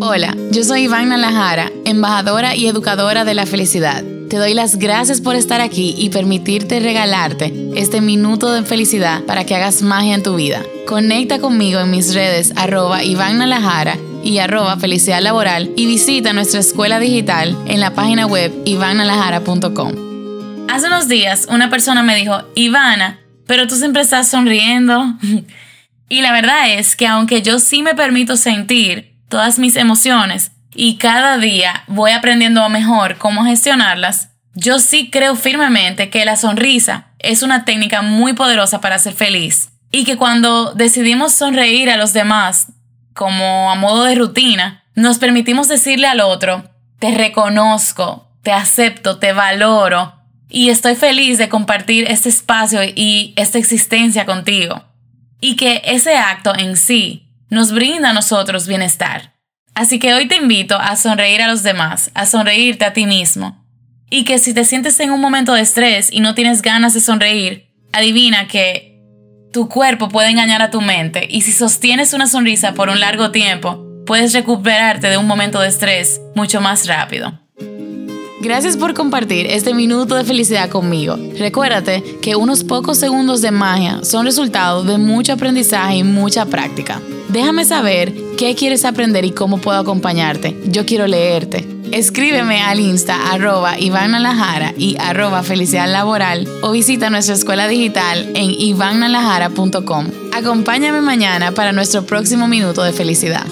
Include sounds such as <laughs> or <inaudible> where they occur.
Hola, yo soy Iván Nalajara, embajadora y educadora de la felicidad. Te doy las gracias por estar aquí y permitirte regalarte este minuto de felicidad para que hagas magia en tu vida. Conecta conmigo en mis redes arroba Iván y arroba felicidad laboral y visita nuestra escuela digital en la página web ivannalajara.com. Hace unos días una persona me dijo, Ivana, pero tú siempre estás sonriendo. <laughs> y la verdad es que aunque yo sí me permito sentir todas mis emociones y cada día voy aprendiendo mejor cómo gestionarlas, yo sí creo firmemente que la sonrisa es una técnica muy poderosa para ser feliz y que cuando decidimos sonreír a los demás como a modo de rutina, nos permitimos decirle al otro, te reconozco, te acepto, te valoro y estoy feliz de compartir este espacio y esta existencia contigo. Y que ese acto en sí nos brinda a nosotros bienestar. Así que hoy te invito a sonreír a los demás, a sonreírte a ti mismo. Y que si te sientes en un momento de estrés y no tienes ganas de sonreír, adivina que tu cuerpo puede engañar a tu mente y si sostienes una sonrisa por un largo tiempo, puedes recuperarte de un momento de estrés mucho más rápido. Gracias por compartir este minuto de felicidad conmigo. Recuérdate que unos pocos segundos de magia son resultado de mucho aprendizaje y mucha práctica. Déjame saber qué quieres aprender y cómo puedo acompañarte. Yo quiero leerte. Escríbeme al Insta arroba Iván Alajara y arroba Felicidad Laboral o visita nuestra escuela digital en ivannalajara.com. Acompáñame mañana para nuestro próximo minuto de felicidad.